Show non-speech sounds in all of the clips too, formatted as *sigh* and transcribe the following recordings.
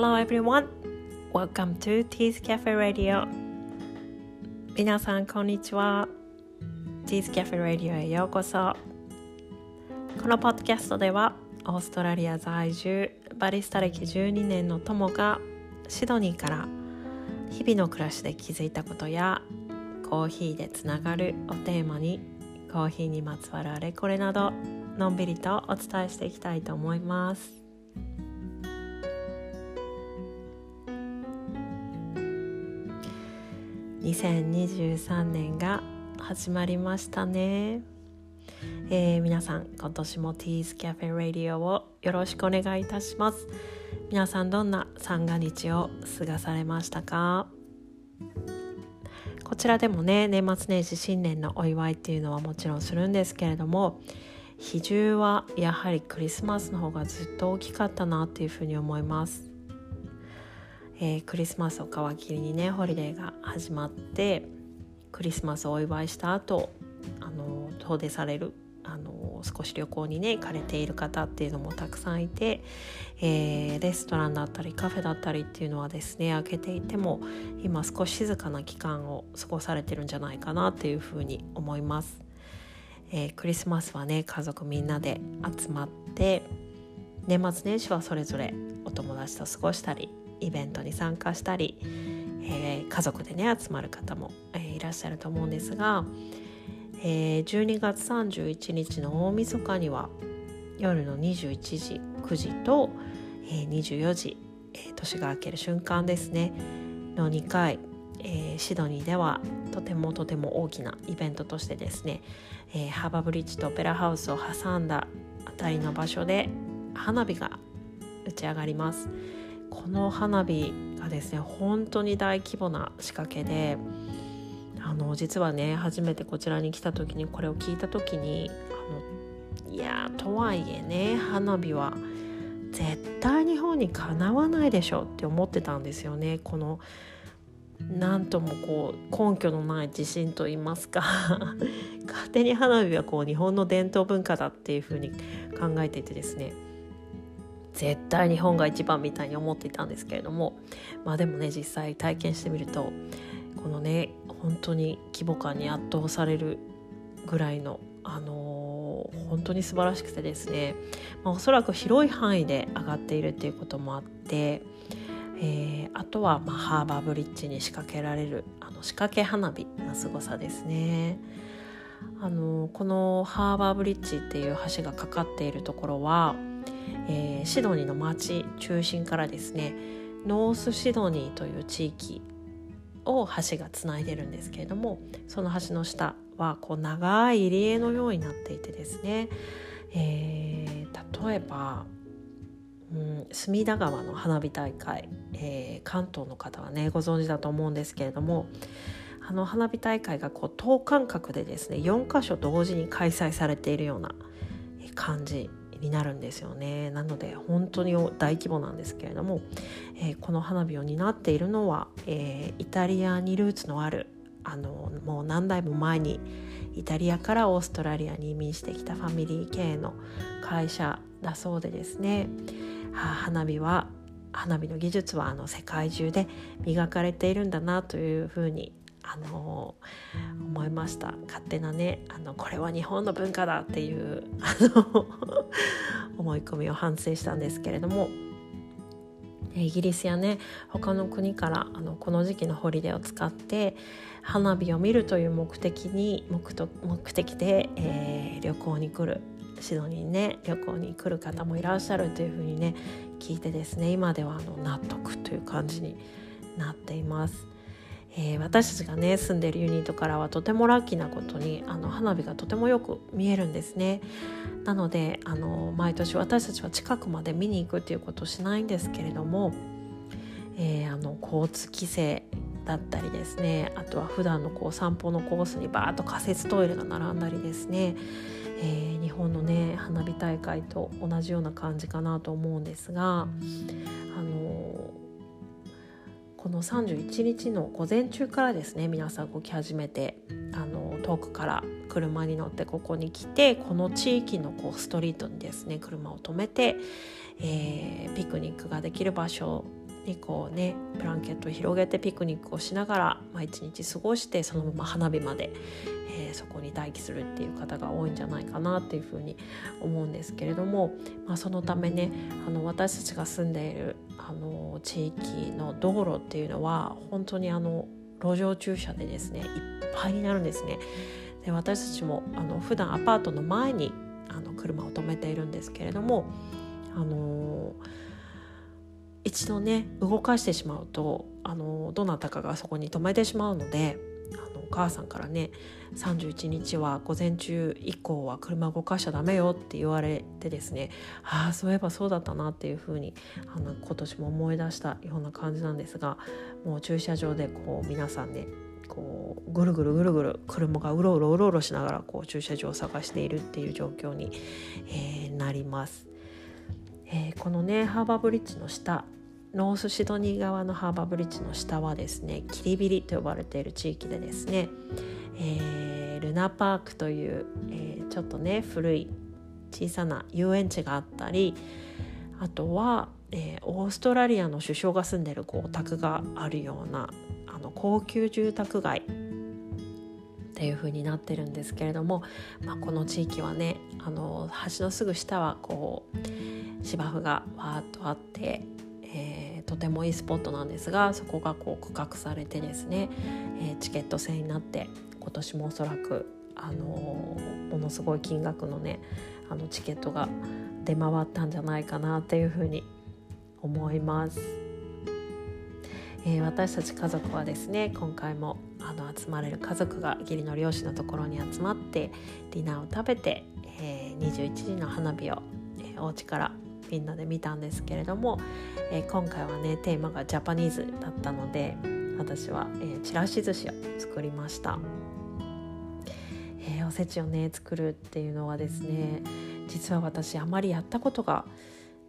Hello everyone! Welcome to Tea's Cafe Radio. 皆さんこんにちは。Tea's Cafe Radio へようこそ。このポッドキャストではオーストラリア在住バリスタ歴12年の友がシドニーから日々の暮らしで気づいたことやコーヒーでつながるをテーマにコーヒーにまつわるあれこれなどのんびりとお伝えしていきたいと思います。2023年が始まりましたね、えー、皆さん今年も Tea's Cafe Radio をよろしくお願いいたします。皆さんどんな三が日を過ごされましたか？こちらでもね年末年始新年のお祝いっていうのはもちろんするんですけれども比重はやはりクリスマスの方がずっと大きかったなっていうふうに思います。えー、クリスマスを皮切りにねホリデーが始まってクリスマスをお祝いした後あの遠出されるあの少し旅行にね行かれている方っていうのもたくさんいて、えー、レストランだったりカフェだったりっていうのはですね開けていても今少し静かな期間を過ごされてるんじゃないかなっていうふうに思います。えー、クリスマスはね家族みんなで集まって年末年始はそれぞれお友達と過ごしたりイベントに参加したり、えー、家族でね集まる方も、えー、いらっしゃると思うんですが、えー、12月31日の大晦日には夜の21時9時と、えー、24時、えー、年が明ける瞬間ですねの2回、えー、シドニーではとてもとても大きなイベントとしてですね、えー、ハーバーブリッジとオペラハウスを挟んだ辺りの場所で花火が打ち上がります。この花火がですね本当に大規模な仕掛けであの実はね初めてこちらに来た時にこれを聞いた時にあのいやとはいえね花火は絶対日本にかなわないでしょって思ってたんですよね。このなんともこう根拠のない自信と言いますか。*laughs* 勝手に花火はこう日本の伝統文化だっていうふうに考えていてですね。絶対日本が一番みたいに思っていたんですけれどもまあでもね実際体験してみるとこのね本当に規模感に圧倒されるぐらいのあのー、本当に素晴らしくてですね、まあ、おそらく広い範囲で上がっているっていうこともあって、えー、あとはまあハーバーブリッジに仕掛けられるあの仕掛け花火の凄さですね。あのこのハーバーブリッジっていう橋がかかっているところはえー、シドニーの町中心からですねノースシドニーという地域を橋がつないでるんですけれどもその橋の下はこう長い入り江のようになっていてですね、えー、例えば、うん、隅田川の花火大会、えー、関東の方はねご存知だと思うんですけれどもあの花火大会がこう等間隔でですね4か所同時に開催されているような感じになるんですよね。なので本当に大規模なんですけれども、えー、この花火を担っているのは、えー、イタリアにルーツのあるあのもう何代も前にイタリアからオーストラリアに移民してきたファミリー経営の会社だそうでですね、花火は花火の技術はあの世界中で磨かれているんだなというふうにあの思いました勝手なねあのこれは日本の文化だっていうあの *laughs* 思い込みを反省したんですけれどもイギリスやね他の国からあのこの時期のホリデーを使って花火を見るという目的に目と目的で、えー、旅行に来るシドニーね旅行に来る方もいらっしゃるというふうにね聞いてですね今ではあの納得という感じになっています。えー、私たちがね住んでるユニットからはとてもラッキーなことにあの花火がとてもよく見えるんですね。なのであの毎年私たちは近くまで見に行くっていうことをしないんですけれども、えー、あの交通規制だったりですねあとは普段のこう散歩のコースにバーッと仮設トイレが並んだりですね、えー、日本のね花火大会と同じような感じかなと思うんですがこの31日の午前中からですね皆さん動き始めてあの遠くから車に乗ってここに来てこの地域のこうストリートにですね車を止めて、えー、ピクニックができる場所にこうねブランケットを広げてピクニックをしながら、まあ、一日過ごしてそのまま花火まで、えー、そこに待機するっていう方が多いんじゃないかなっていうふうに思うんですけれども、まあ、そのためねあの私たちが住んでいるあの地域の道路っていうのは本当にあの路上駐車でですねいっぱいになるんですね。で私たちもあの普段アパートの前にあの車を止めているんですけれどもあの一度ね動かしてしまうとあのどなたかがそこに止めてしまうのであのお母さんからね31日は午前中以降は車動かしちゃダメよって言われてですねああそういえばそうだったなっていうふうにあの今年も思い出したような感じなんですがもう駐車場でこう皆さんねこうぐるぐるぐるぐる車がうろうろうろうろしながらこう駐車場を探しているっていう状況に、えー、なります。えー、このねハーバーブリッジの下ノースシドニー側のハーバーブリッジの下はですねキリビリと呼ばれている地域でですね、えー、ルナパークという、えー、ちょっとね古い小さな遊園地があったりあとは、えー、オーストラリアの首相が住んでるこうお宅があるようなあの高級住宅街っていう風になってるんですけれども、まあ、この地域はねあの橋のすぐ下はこう芝生がわーっとあって、えー、とてもいいスポットなんですがそこがこう区画されてですね、え、チケット制になって今年もおそらく、あのものすごい金額のねあのチケットが出回ったんじゃないかなっていうふうに思います。えー、私たち家族はですね今回もあの集まれる家族が義理の漁師のところに集まってディナーを食べて、えー、21時の花火を、えー、お家からみんなで見たんですけれども、えー、今回はねテーマがジャパニーズだったので私は、えー、ちらし寿司を作りました、えー、おせちをね作るっていうのはですね実は私あまりやったことが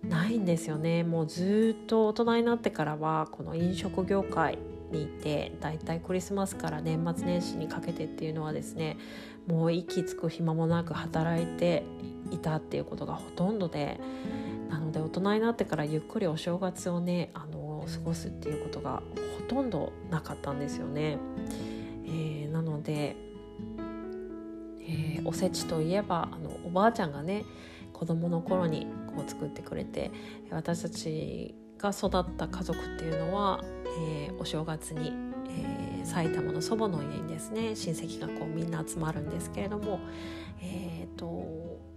ないんですよね。もうずっと大人になってからはこの飲食業界にいてだいたいクリスマスから年末年始にかけてっていうのはですねもう息つく暇もなく働いていたっていうことがほとんどでなので大人になってからゆっくりお正月をねあの過ごすっていうことがほとんどなかったんですよね。えー、なので、えー、おせちといえばあのおばあちゃんがね子供の頃にこう作ってくれて私たちが育った家族っていうのは、えー、お正月に、えー、埼玉の祖母の家にですね親戚がこうみんな集まるんですけれども、えーと、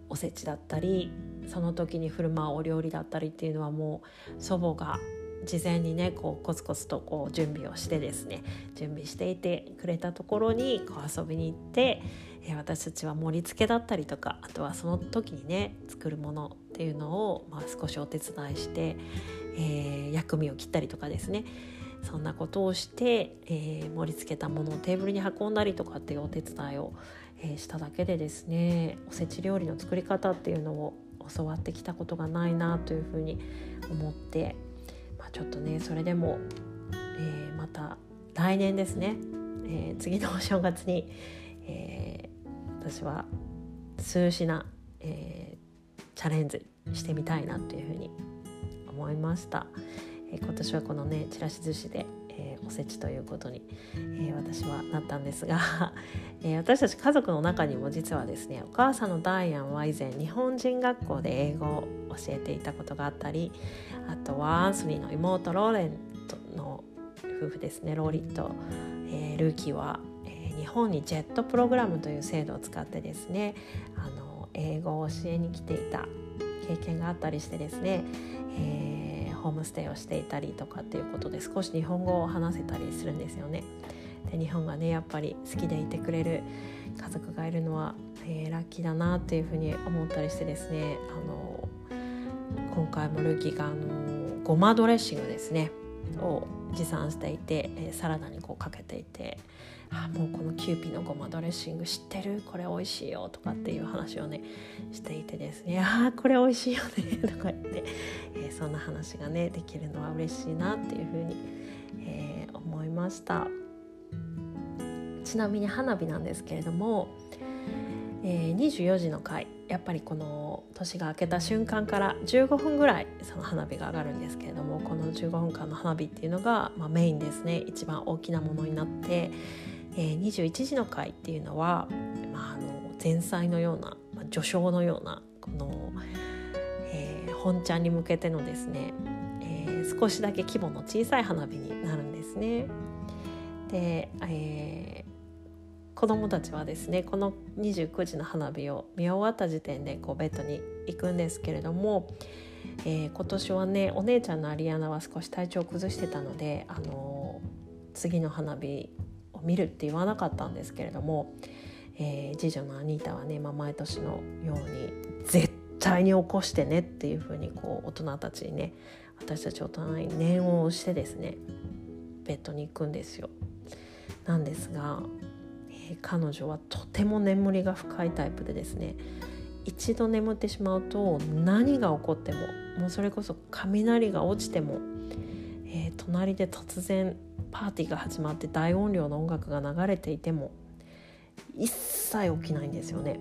おせちだったりその時に振る舞うお料理だったりっていうのはもう祖母が事前にねこうコツコツとこう準備をしてですね準備していてくれたところにこう遊びに行って、え私たちは盛り付けだったりとかあとはその時にね作るものっていうのを、まあ、少しお手伝いして、えー、薬味を切ったりとかですね。そんなことをして、えー、盛り付けたものをテーブルに運んだりとかっていうお手伝いを、えー、しただけでですねおせち料理の作り方っていうのを教わってきたことがないなというふうに思って、まあ、ちょっとねそれでも、えー、また来年ですね、え次のお正月に、えー私は数品、えチャレンジしてみたいなというふうに思いました、えー、今年はこのねちらし寿司で、え、おせちということに、えー、私はなったんですが、え私たち家族の中にも実はですねお母さんのダイアンは以前日本人学校で英語を教えていたことがあったりあとはアンソニーの妹ローレントの夫婦ですねローリット、えルーキーは、え日本にジェットプログラムという制度を使ってですねあの英語を教えに来ていた経験があったりしてですね、えー、ホームステイをしていたりとかっていうことで少し日本語を話せたりするんですよね。で日本がねやっぱり好きでいてくれる家族がいるのは、えー、ラッキーだなっていうふうに思ったりしてですねあの今回もルーキーがあのごまドレッシングですねを持参していて、えー、サラダにこうかけていてあもうこのキューピーのごまドレッシング知ってる？これ美味しいよとかっていう話をねしていてですねあこれ美味しいよね *laughs* とか言って、えー、そんな話がねできるのは嬉しいなっていうふうに、えー、思いました。ちなみに花火なんですけれども、えー、24時の回やっぱりこの年が明けた瞬間から15分ぐらいその花火が上がるんですけれどもこの15分間の花火っていうのが、まあ、メインですね一番大きなものになって、えー、21時の回っていうのは、まあ、あの前菜のような、まあ、序章のようなこの、えー、本ちゃんに向けてのですね、えー、少しだけ規模の小さい花火になるんですね。で、えー子どもたちはですねこの29時の花火を見終わった時点でこうベッドに行くんですけれども、えー、今年はねお姉ちゃんのアリアナは少し体調を崩してたので、あのー、次の花火を見るって言わなかったんですけれども、えー、次女のアニータはね、まあ、毎年のように絶対に起こしてねっていうふうにこう大人たちにね私たち大人に念を押してですねベッドに行くんですよ。なんですが彼女はとても眠りが深いタイプでですね一度眠ってしまうと何が起こってももうそれこそ雷が落ちても、えー、隣で突然パーティーが始まって大音量の音楽が流れていても一切起きないんですよね。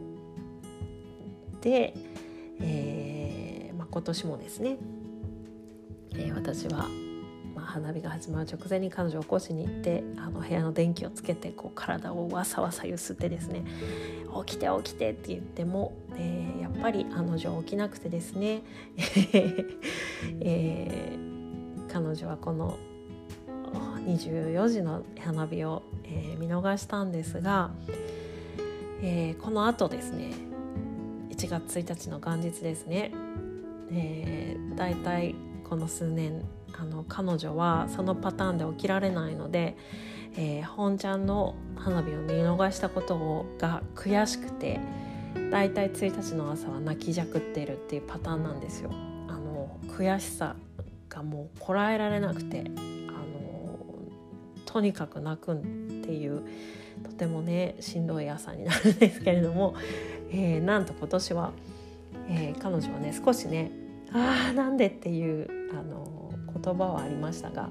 で、えーまあ、今年もですね、えー、私はまあ、花火が始まる直前に彼女を起こしに行ってあの部屋の電気をつけてこう体をわさわさゆすってですね「起きて起きて」って言っても、えー、やっぱりあの女起きなくてですね、*laughs* えー、彼女はこの24時の花火を、えー、見逃したんですが、えー、このあとですね1月1日の元日ですね、えー、だいたいこの数年あの彼女はそのパターンで起きられないので、えー、本ちゃんの花火を見逃したことをが悔しくてだいたい1日の朝は泣きじゃくってるっていうパターンなんですよ。あの悔しさがもうこらえられなくてあのとにかく泣くっていうとてもねしんどい朝になるんですけれども、えー、なんと今年は、えー、彼女はね少しねああなんでっていうあの言葉はありましたが、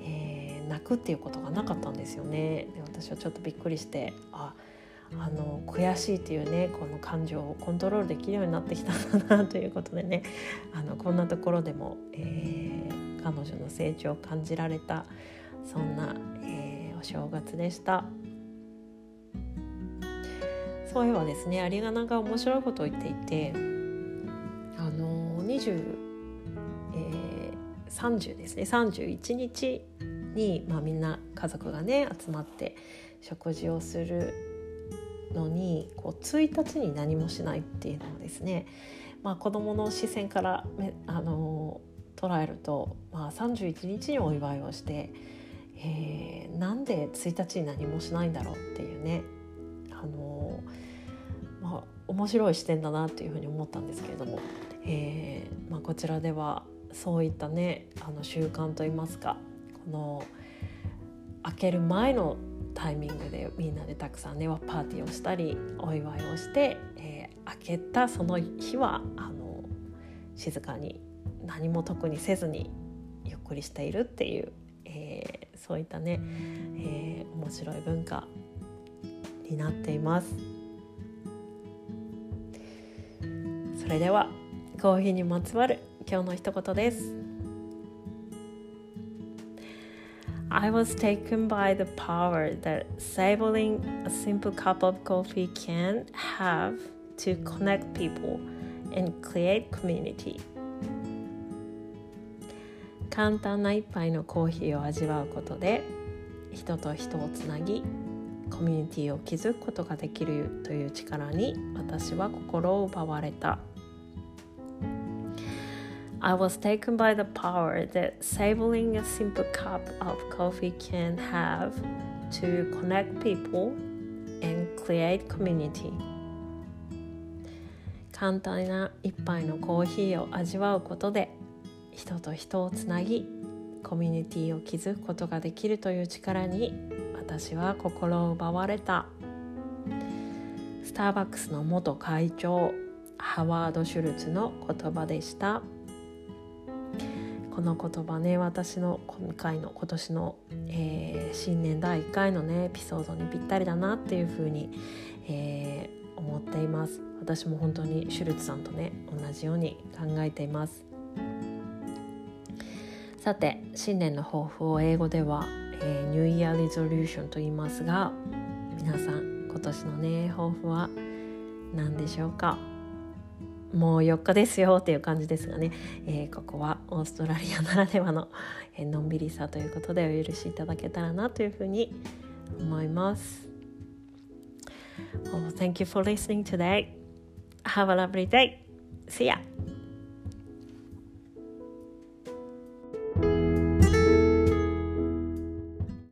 えー、泣くっていうことがなかったんですよね。で私はちょっとびっくりしてああの悔しいっていうねこの感情をコントロールできるようになってきたんだなということでねあのこんなところでも、えー、彼女の成長を感じられたそんな、えー、お正月でした。そういえばですねアリガナが面白いことを言っていてあの20 30ですね。31日に、まあ、みんな家族がね集まって食事をするのにこう1日に何もしないっていうのはですね、まあ、子どもの視線からあの捉えると、まあ、31日にお祝いをして、えー、なんで1日に何もしないんだろうっていうねあの、まあ、面白い視点だなっていうふうに思ったんですけれども、えーまあ、こちらではそういったねあの習慣といいますかこの開ける前のタイミングでみんなでたくさんねパーティーをしたりお祝いをして、えー、開けたその日はあの静かに何も特にせずにゆっくりしているっていう、えー、そういったね、えー、面白い文化になっています。それではコーヒーにまつわる今日の一言です I was taken by the power that savoring a simple cup of coffee can have to connect people and create community 簡単な一杯のコーヒーを味わうことで人と人をつなぎコミュニティを築くことができるという力に私は心を奪われた I was taken by the power that savoring a simple cup of coffee can have to connect people and create community 簡単な一杯のコーヒーを味わうことで人と人をつなぎコミュニティを築くことができるという力に私は心を奪われたスターバックスの元会長ハワード・シュルツの言葉でした。この言葉ね私の今回の今年の、えー、新年第1回のねエピソードにぴったりだなっていうふうに、えー、思っています。私も本当にシュルツさんとね同じように考えています。さて新年の抱負を英語では、えー、ニューイヤーリゾリューションと言いますが皆さん今年のね抱負は何でしょうか？もう4日ですよっていう感じですがね、えー、ここはオーストラリアならではの、え、のんびりさということでお許しいただけたらなというふうに思います。Oh, thank you for listening today. Have a lovely day. See ya.